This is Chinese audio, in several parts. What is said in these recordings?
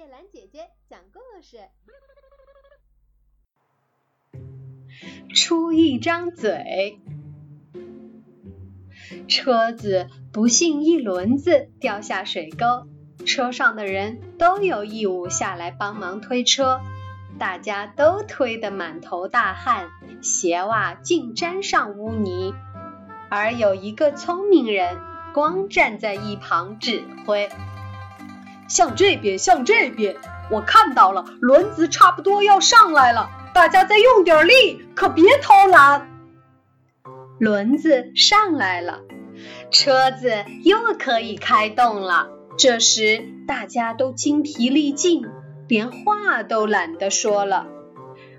叶兰姐姐讲故事。出一张嘴，车子不幸一轮子掉下水沟，车上的人都有义务下来帮忙推车，大家都推得满头大汗，鞋袜尽沾上污泥，而有一个聪明人，光站在一旁指挥。向这边，向这边！我看到了，轮子差不多要上来了，大家再用点力，可别偷懒。轮子上来了，车子又可以开动了。这时大家都精疲力尽，连话都懒得说了。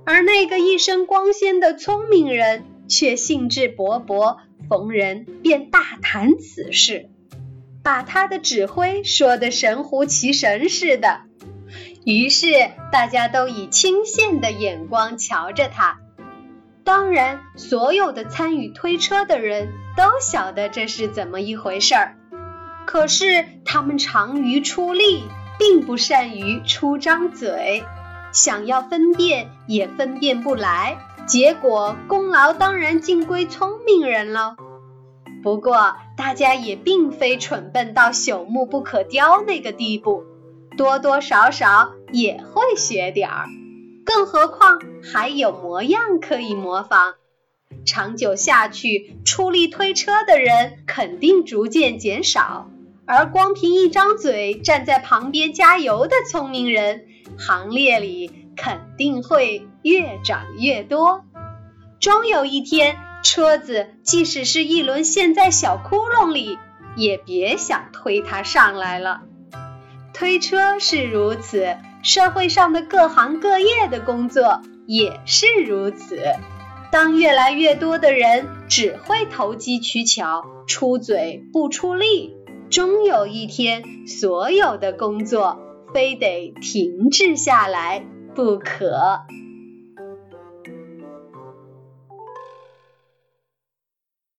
而那个一身光鲜的聪明人却兴致勃勃，逢人便大谈此事。把他的指挥说得神乎其神似的，于是大家都以钦羡的眼光瞧着他。当然，所有的参与推车的人都晓得这是怎么一回事儿，可是他们长于出力，并不善于出张嘴，想要分辨也分辨不来，结果功劳当然尽归聪明人喽。不过，大家也并非蠢笨到朽木不可雕那个地步，多多少少也会学点儿。更何况还有模样可以模仿。长久下去，出力推车的人肯定逐渐减少，而光凭一张嘴站在旁边加油的聪明人，行列里肯定会越长越多。终有一天。车子即使是一轮陷在小窟窿里，也别想推它上来了。推车是如此，社会上的各行各业的工作也是如此。当越来越多的人只会投机取巧、出嘴不出力，终有一天，所有的工作非得停滞下来不可。